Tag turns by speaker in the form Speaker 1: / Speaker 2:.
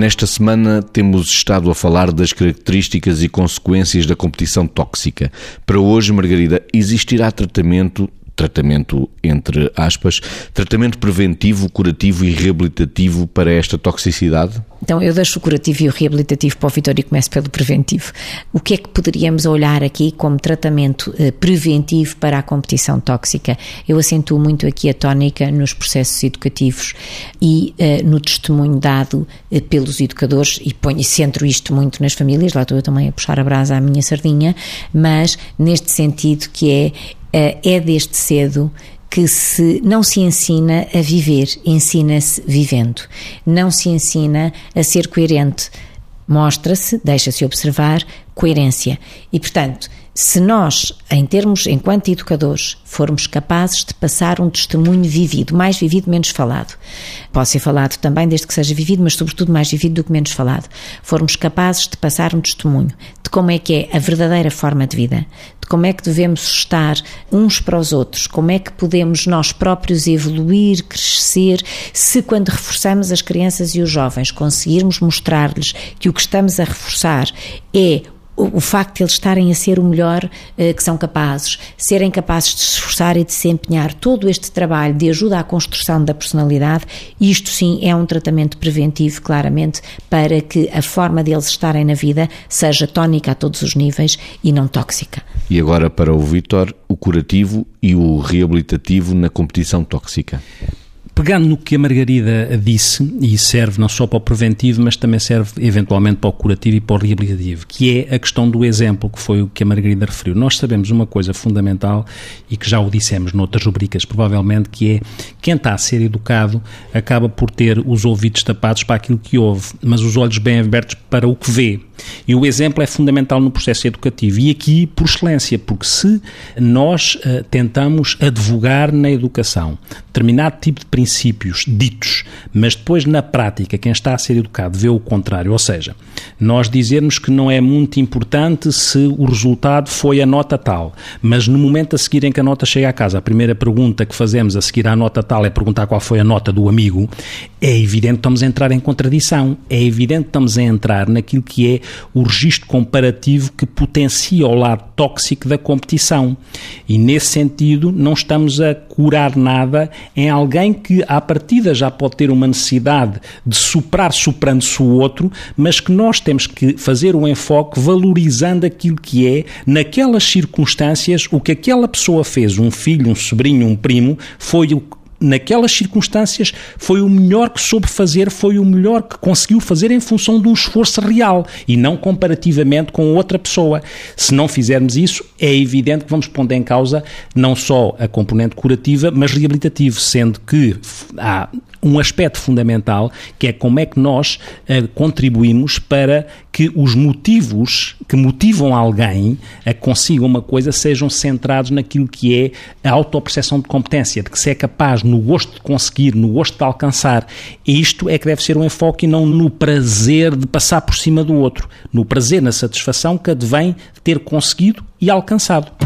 Speaker 1: Nesta semana temos estado a falar das características e consequências da competição tóxica. Para hoje, Margarida, existirá tratamento tratamento entre aspas, tratamento preventivo, curativo e reabilitativo para esta toxicidade?
Speaker 2: Então eu deixo o curativo e o reabilitativo para o Vitor e começo pelo preventivo. O que é que poderíamos olhar aqui como tratamento eh, preventivo para a competição tóxica? Eu acentuo muito aqui a tónica nos processos educativos e eh, no testemunho dado eh, pelos educadores e ponho centro isto muito nas famílias, lá estou eu também a puxar a brasa à minha sardinha, mas neste sentido que é é desde cedo que se não se ensina a viver, ensina-se vivendo. Não se ensina a ser coerente. Mostra-se, deixa-se observar coerência. E, portanto, se nós, em termos, enquanto educadores, formos capazes de passar um testemunho vivido, mais vivido, menos falado, pode ser falado também desde que seja vivido, mas sobretudo mais vivido do que menos falado, formos capazes de passar um testemunho de como é que é a verdadeira forma de vida, de como é que devemos estar uns para os outros, como é que podemos nós próprios evoluir, crescer, se quando reforçamos as crianças e os jovens conseguirmos mostrar-lhes que o que estamos a reforçar é o, facto de eles estarem a ser o melhor uh, que são capazes, serem capazes de se esforçar e de se empenhar, todo este trabalho de ajuda à construção da personalidade, isto sim é um tratamento preventivo, claramente, para que a forma deles estarem na vida seja tónica a todos os níveis e não tóxica.
Speaker 1: E agora para o Vítor, o curativo e o reabilitativo na competição tóxica.
Speaker 3: Pegando no que a Margarida disse, e serve não só para o preventivo, mas também serve eventualmente para o curativo e para o reabilitativo, que é a questão do exemplo, que foi o que a Margarida referiu. Nós sabemos uma coisa fundamental e que já o dissemos noutras rubricas, provavelmente, que é quem está a ser educado acaba por ter os ouvidos tapados para aquilo que ouve, mas os olhos bem abertos para o que vê. E o exemplo é fundamental no processo educativo. E aqui, por excelência, porque se nós uh, tentamos advogar na educação determinado tipo de princípios ditos, mas depois na prática quem está a ser educado vê o contrário, ou seja, nós dizermos que não é muito importante se o resultado foi a nota tal, mas no momento a seguir em que a nota chega à casa, a primeira pergunta que fazemos a seguir à nota tal é perguntar qual foi a nota do amigo, é evidente que estamos a entrar em contradição, é evidente que estamos a entrar naquilo que é o registro comparativo que potencia o lado tóxico da competição. E nesse sentido, não estamos a curar nada em alguém que, à partida, já pode ter uma necessidade de superar superando-se o outro, mas que nós temos que fazer o enfoque valorizando aquilo que é, naquelas circunstâncias, o que aquela pessoa fez, um filho, um sobrinho, um primo, foi o naquelas circunstâncias, foi o melhor que soube fazer, foi o melhor que conseguiu fazer em função de um esforço real e não comparativamente com outra pessoa. Se não fizermos isso, é evidente que vamos pondo em causa não só a componente curativa, mas reabilitativa, sendo que há um aspecto fundamental que é como é que nós uh, contribuímos para que os motivos que motivam alguém a consiga uma coisa sejam centrados naquilo que é a autoperceção de competência, de que se é capaz no gosto de conseguir, no gosto de alcançar. E isto é que deve ser um enfoque e não no prazer de passar por cima do outro, no prazer, na satisfação que advém de ter conseguido e alcançado.